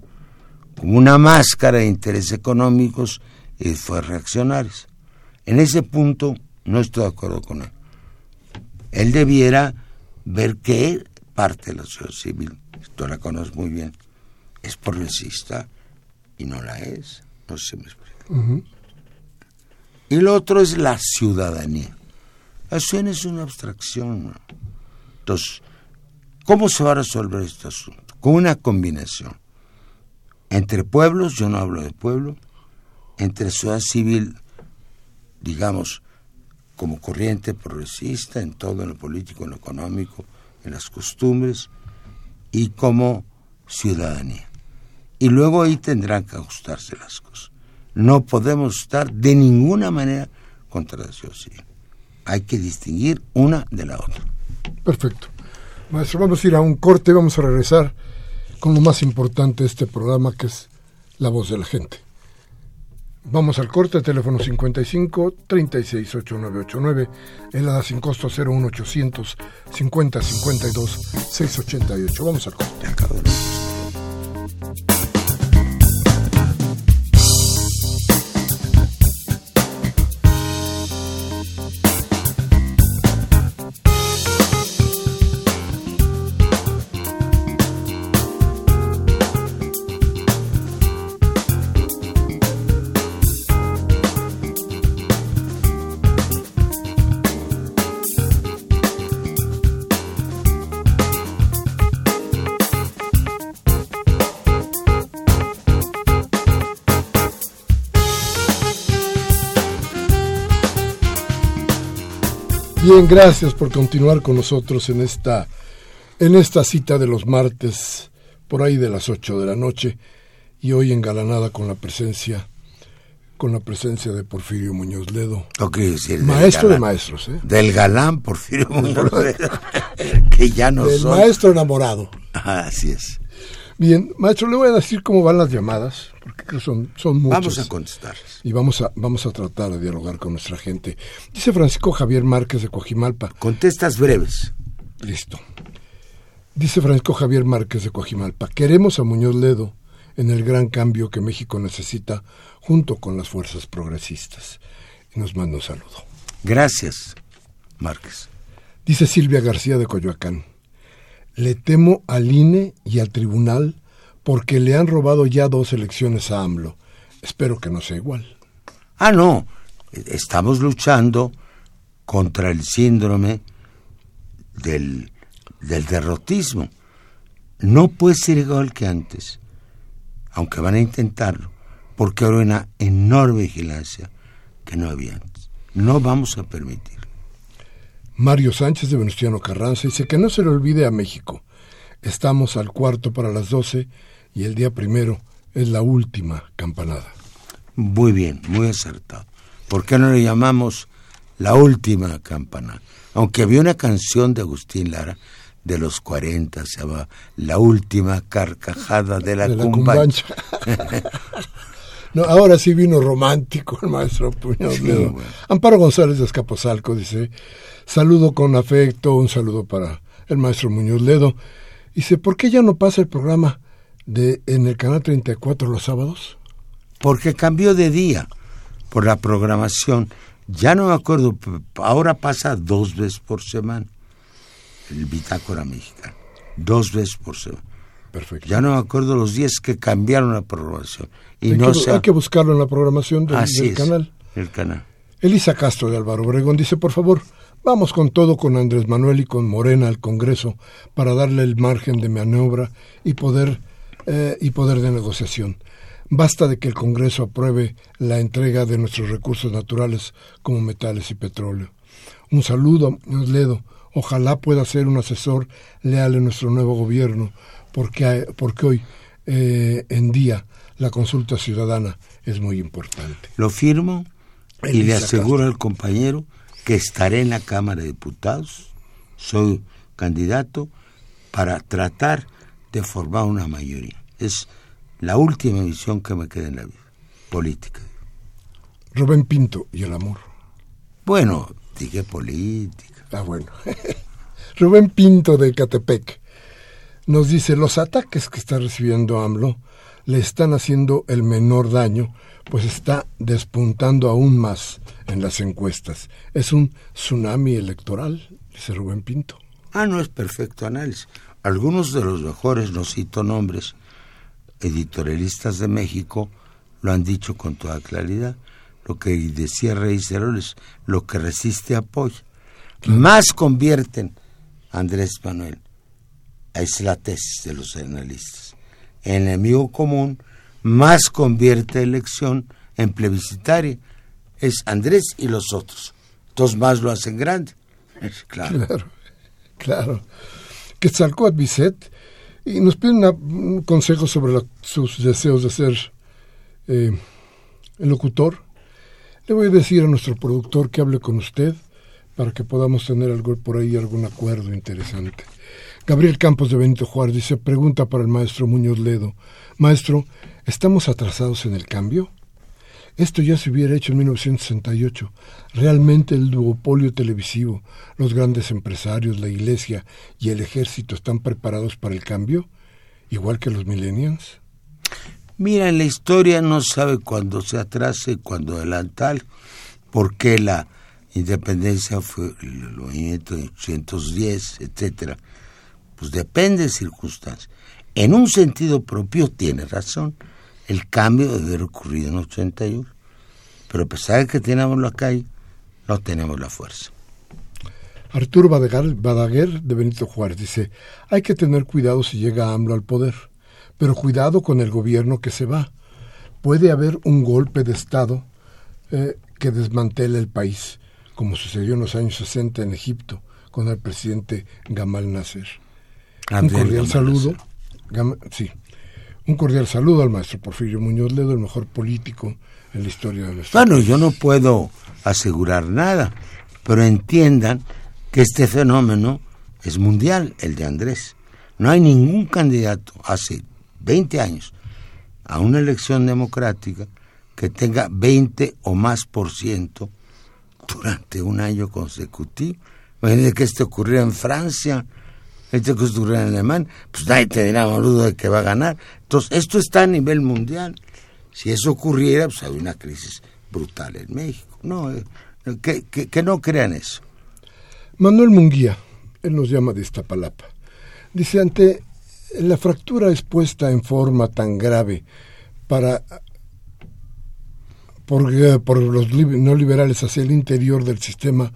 como una máscara de intereses económicos y fue reaccionarios. En ese punto no estoy de acuerdo con él. Él debiera ver que parte de la sociedad civil, tú la conoces muy bien, es progresista y no la es. No sé si me explico. Y lo otro es la ciudadanía. La ciudadanía es una abstracción. Entonces, ¿cómo se va a resolver este asunto? Con una combinación. Entre pueblos, yo no hablo de pueblo, entre sociedad civil, digamos, como corriente progresista en todo, en lo político, en lo económico, en las costumbres, y como ciudadanía. Y luego ahí tendrán que ajustarse las cosas. No podemos estar de ninguna manera contra la sociedad. Hay que distinguir una de la otra. Perfecto. Maestro, vamos a ir a un corte, vamos a regresar con lo más importante de este programa, que es la voz de la gente. Vamos al corte, teléfono 55 36 8989, el ADA sin costo 01800 50 52 688. Vamos al corte. Bien, gracias por continuar con nosotros en esta, en esta cita de los martes, por ahí de las 8 de la noche, y hoy engalanada con la presencia, con la presencia de Porfirio Muñoz Ledo. maestro de maestros, ¿eh? Del galán Porfirio *laughs* Muñoz Ledo, *laughs* que ya no Del maestro enamorado. así es. Bien, maestro, le voy a decir cómo van las llamadas, porque son, son muchas. Vamos a contestar. Y vamos a, vamos a tratar de dialogar con nuestra gente. Dice Francisco Javier Márquez de Coajimalpa. Contestas breves. Listo. Dice Francisco Javier Márquez de Coajimalpa. Queremos a Muñoz Ledo en el gran cambio que México necesita junto con las fuerzas progresistas. Y nos manda un saludo. Gracias, Márquez. Dice Silvia García de Coyoacán. Le temo al INE y al tribunal porque le han robado ya dos elecciones a AMLO. Espero que no sea igual. Ah, no. Estamos luchando contra el síndrome del, del derrotismo. No puede ser igual que antes, aunque van a intentarlo, porque ahora hay una enorme vigilancia que no había antes. No vamos a permitir. Mario Sánchez de Venustiano Carranza dice que no se le olvide a México. Estamos al cuarto para las doce y el día primero es la última campanada. Muy bien, muy acertado. ¿Por qué no le llamamos la última campanada? Aunque había una canción de Agustín Lara de los 40, se llama La última carcajada de la, de *laughs* No, ahora sí vino romántico el maestro Puñón. Amparo González de Escaposalco dice, saludo con afecto, un saludo para el maestro Muñoz Ledo. Dice, ¿por qué ya no pasa el programa de en el canal 34 los sábados? Porque cambió de día por la programación. Ya no me acuerdo, ahora pasa dos veces por semana el Bitácora Mexicana. Dos veces por semana. Perfecto. Ya no me acuerdo los días que cambiaron la programación. Y hay, no que, hay que buscarlo en la programación del, canal. El canal. Elisa Castro de Álvaro Obregón dice, por favor, vamos con todo con Andrés Manuel y con Morena al Congreso para darle el margen de maniobra y poder, eh, y poder de negociación. Basta de que el Congreso apruebe la entrega de nuestros recursos naturales como metales y petróleo. Un saludo, Ledo. Ojalá pueda ser un asesor leal en nuestro nuevo gobierno porque, porque hoy eh, en día la consulta ciudadana es muy importante. Lo firmo y le aseguro al compañero que estaré en la Cámara de Diputados, soy candidato para tratar de formar una mayoría. Es la última misión que me queda en la vida, política. Rubén Pinto y el amor. Bueno, dije política. Ah, bueno. *laughs* Rubén Pinto de Catepec nos dice, los ataques que está recibiendo AMLO le están haciendo el menor daño, pues está despuntando aún más en las encuestas. Es un tsunami electoral, dice Rubén Pinto. Ah, no es perfecto análisis. Algunos de los mejores, no cito nombres, editorialistas de México lo han dicho con toda claridad. Lo que decía Rey es lo que resiste apoya. Más convierten Andrés Manuel, es la tesis de los analistas, enemigo común, más convierte elección en plebiscitaria. Es Andrés y los otros. Dos más lo hacen grande. *laughs* Claro. Claro, claro. Quetzalcóatl Bisset y nos pide un consejo sobre sus deseos de ser eh, el locutor. Le voy a decir a nuestro productor que hable con usted para que podamos tener algo por ahí, algún acuerdo interesante. Gabriel Campos de Benito Juárez dice, pregunta para el maestro Muñoz Ledo. Maestro, ¿estamos atrasados en el cambio? Esto ya se hubiera hecho en 1968. Realmente el duopolio televisivo, los grandes empresarios, la iglesia y el ejército están preparados para el cambio, igual que los millennials. Mira, en la historia no sabe cuándo se atrase, cuándo adelantar, por qué la independencia fue el movimiento de 810, etcétera. Pues depende de circunstancias. En un sentido propio tiene razón el cambio debe haber ocurrido en 81. Pero a pesar de que tenemos la calle, no tenemos la fuerza. Arturo Badaguer de Benito Juárez dice, hay que tener cuidado si llega AMLO al poder, pero cuidado con el gobierno que se va. Puede haber un golpe de Estado eh, que desmantele el país, como sucedió en los años 60 en Egipto con el presidente Gamal Nasser. un cordial saludo. sí, un cordial saludo al maestro Porfirio Muñoz Ledo, el mejor político en la historia de nuestro Bueno, yo no puedo asegurar nada, pero entiendan que este fenómeno es mundial, el de Andrés. No hay ningún candidato hace 20 años a una elección democrática que tenga 20 o más por ciento durante un año consecutivo. Imagínense que esto ocurrió en Francia, que en alemán, pues nadie te dirá, boludo, de que va a ganar. Entonces, esto está a nivel mundial. Si eso ocurriera, pues hay una crisis brutal en México. No, eh, que, que, no crean eso. Manuel Munguía, él nos llama de Iztapalapa, dice, ante la fractura expuesta en forma tan grave para por, eh, por los no liberales hacia el interior del sistema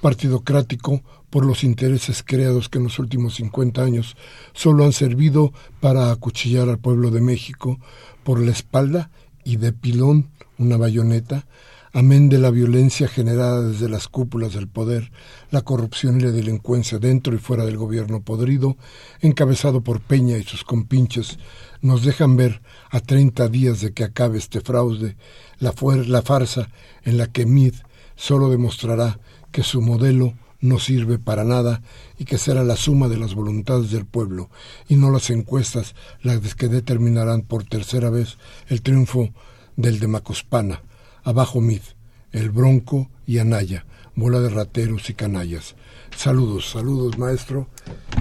partidocrático por los intereses creados que en los últimos 50 años solo han servido para acuchillar al pueblo de México por la espalda y de pilón una bayoneta, amén de la violencia generada desde las cúpulas del poder, la corrupción y la delincuencia dentro y fuera del gobierno podrido, encabezado por Peña y sus compinches, nos dejan ver a 30 días de que acabe este fraude, la, la farsa en la que Mid solo demostrará que su modelo no sirve para nada y que será la suma de las voluntades del pueblo y no las encuestas las que determinarán por tercera vez el triunfo del de Macospana, abajo Mid, el Bronco y Anaya, bola de rateros y canallas. Saludos, saludos maestro.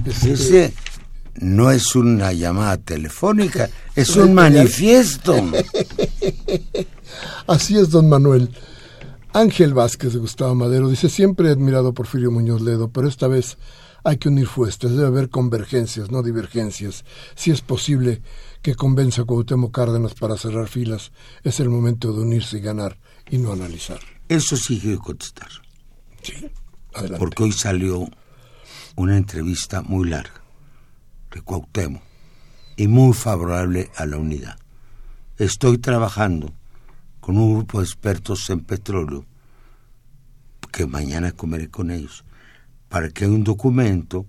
Este, Ese no es una llamada telefónica, es un *laughs* manifiesto. Así es, don Manuel. Ángel Vázquez de Gustavo Madero dice, siempre he admirado a Porfirio Muñoz Ledo, pero esta vez hay que unir fuerzas, debe haber convergencias, no divergencias. Si es posible que convenza a Cuauhtémoc Cárdenas para cerrar filas, es el momento de unirse y ganar y no analizar. Eso sí que contestar. Sí, adelante. Porque hoy salió una entrevista muy larga de Cuauhtémoc y muy favorable a la unidad. Estoy trabajando con un grupo de expertos en petróleo, que mañana comeré con ellos, para que haya un documento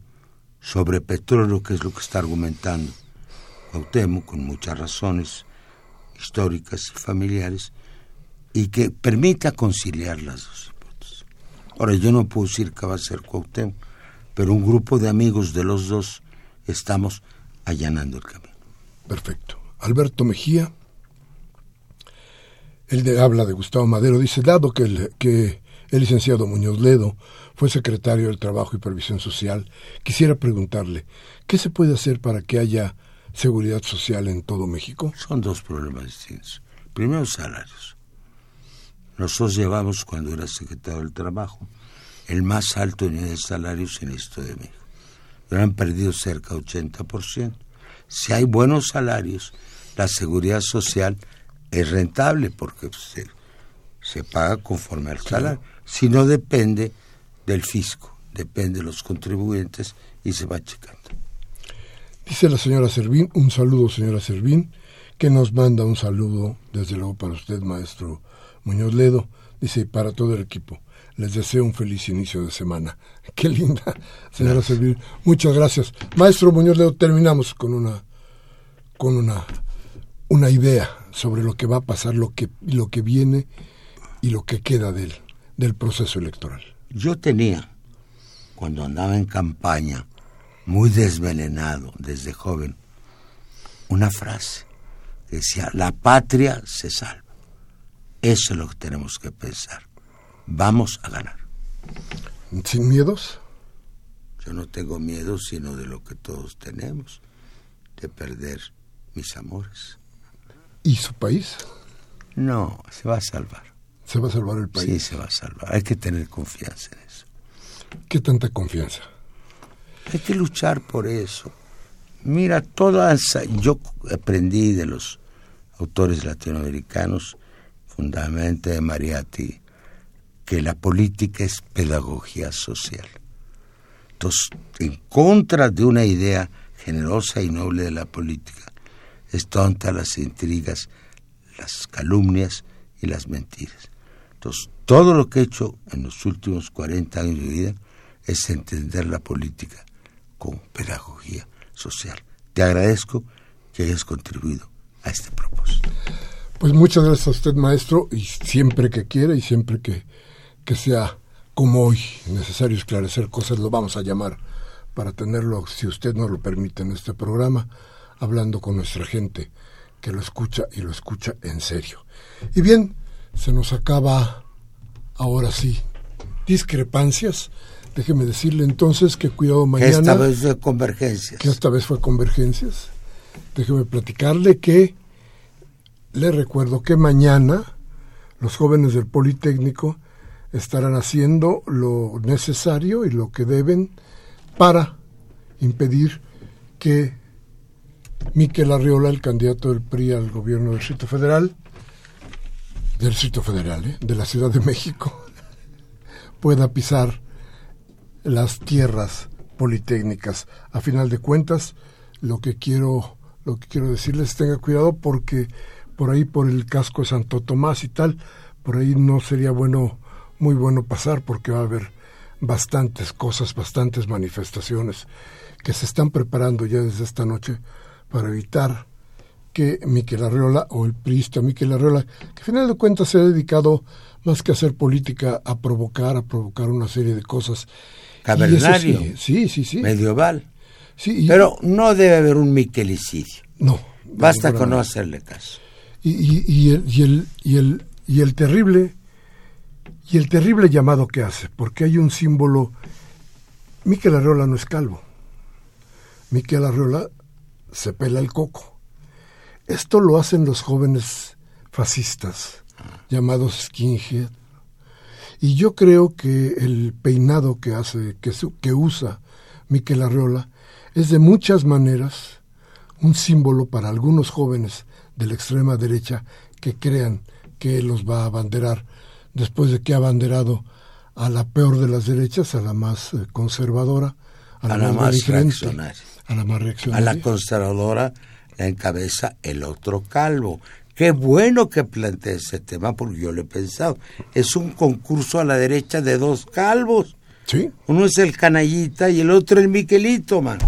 sobre petróleo, que es lo que está argumentando Cuauhtémoc, con muchas razones históricas y familiares, y que permita conciliar las dos hipótesis. Ahora, yo no puedo decir que va a ser Cuauhtémoc, pero un grupo de amigos de los dos estamos allanando el camino. Perfecto. Alberto Mejía él habla de Gustavo Madero, dice, dado que el, que el licenciado Muñoz Ledo, fue secretario del Trabajo y Previsión Social. Quisiera preguntarle, ¿qué se puede hacer para que haya seguridad social en todo México? Son dos problemas distintos. Primero, salarios. Nosotros llevamos, cuando era secretario del Trabajo, el más alto nivel de salarios en esto de México. Pero han perdido cerca del 80%. Si hay buenos salarios, la seguridad social es rentable porque se, se paga conforme al salario. Si no depende del fisco, depende de los contribuyentes y se va checando. Dice la señora Servín, un saludo señora Servín, que nos manda un saludo desde luego para usted, maestro Muñoz Ledo, dice, para todo el equipo. Les deseo un feliz inicio de semana. *laughs* Qué linda, señora Servín. Muchas gracias. Maestro Muñoz Ledo, terminamos con una con una una idea sobre lo que va a pasar, lo que lo que viene y lo que queda del del proceso electoral. Yo tenía cuando andaba en campaña muy desvenenado desde joven, una frase que decía, la patria se salva. Eso es lo que tenemos que pensar. Vamos a ganar. ¿Sin miedos? Yo no tengo miedo sino de lo que todos tenemos, de perder mis amores. ¿Y su país? No, se va a salvar. ¿Se va a salvar el país? Sí, se va a salvar. Hay que tener confianza en eso. ¿Qué tanta confianza? Hay que luchar por eso. Mira, todas, yo aprendí de los autores latinoamericanos, fundamentalmente de Mariatti, que la política es pedagogía social. Entonces, en contra de una idea generosa y noble de la política, es tonta las intrigas, las calumnias y las mentiras. Entonces, todo lo que he hecho en los últimos 40 años de vida es entender la política con pedagogía social. Te agradezco que hayas contribuido a este propósito. Pues muchas gracias a usted, maestro, y siempre que quiera y siempre que, que sea como hoy necesario esclarecer cosas, lo vamos a llamar para tenerlo, si usted nos lo permite, en este programa, hablando con nuestra gente que lo escucha y lo escucha en serio. Y bien, se nos acaba ahora sí discrepancias Déjeme decirle entonces que cuidado mañana. Esta vez fue convergencias. Que esta vez fue convergencias. Déjeme platicarle que le recuerdo que mañana los jóvenes del Politécnico estarán haciendo lo necesario y lo que deben para impedir que Miquel Arriola, el candidato del PRI al gobierno del Distrito Federal, del Distrito Federal, ¿eh? de la Ciudad de México, *laughs* pueda pisar las tierras politécnicas. A final de cuentas, lo que quiero, lo que quiero decirles, tenga cuidado porque por ahí, por el casco de Santo Tomás y tal, por ahí no sería bueno, muy bueno pasar porque va a haber bastantes cosas, bastantes manifestaciones que se están preparando ya desde esta noche para evitar que Miquel Arreola o el priista Miquel Arreola, que a final de cuentas se ha dedicado más que a hacer política a provocar, a provocar una serie de cosas cavernario, sí, sí, sí, medieval. Sí, Pero no debe haber un miquelicidio. No. Basta con no hacerle caso. Y, y, el, y, el, y, el, y el terrible y el terrible llamado que hace, porque hay un símbolo. Miquel Arreola no es calvo. Miquel Arreola se pela el coco. Esto lo hacen los jóvenes fascistas, llamados skinhead, y yo creo que el peinado que hace, que, que usa Miquel Arreola, es de muchas maneras un símbolo para algunos jóvenes de la extrema derecha que crean que los va a abanderar después de que ha abanderado a la peor de las derechas, a la más eh, conservadora, a la, más, reaccionaria. A la más reaccionaria. A la conservadora la encabeza el otro calvo, Qué bueno que plantee ese tema porque yo lo he pensado. Es un concurso a la derecha de dos calvos. Sí. Uno es el canallita y el otro el Miquelito, man.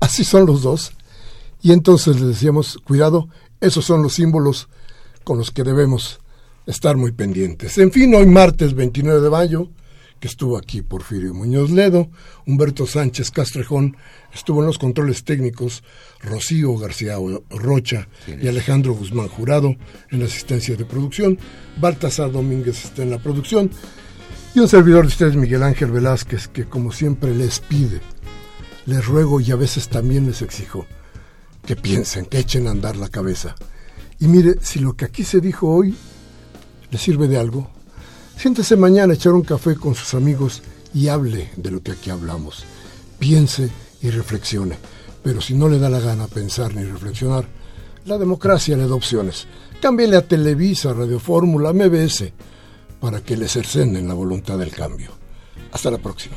Así son los dos. Y entonces le decíamos, cuidado, esos son los símbolos con los que debemos estar muy pendientes. En fin, hoy martes 29 de mayo, que estuvo aquí Porfirio Muñoz Ledo, Humberto Sánchez Castrejón, estuvo en los controles técnicos, Rocío García Rocha y Alejandro Guzmán Jurado en la asistencia de producción, Baltasar Domínguez está en la producción. Y un servidor de ustedes, Miguel Ángel Velázquez, que como siempre les pide, les ruego y a veces también les exijo que piensen, que echen a andar la cabeza. Y mire, si lo que aquí se dijo hoy le sirve de algo, siéntese mañana a echar un café con sus amigos y hable de lo que aquí hablamos. Piense y reflexione. Pero si no le da la gana pensar ni reflexionar, la democracia le da opciones. Cámbiele a Televisa, Radio Fórmula, MBS, para que le cercenen la voluntad del cambio. Hasta la próxima.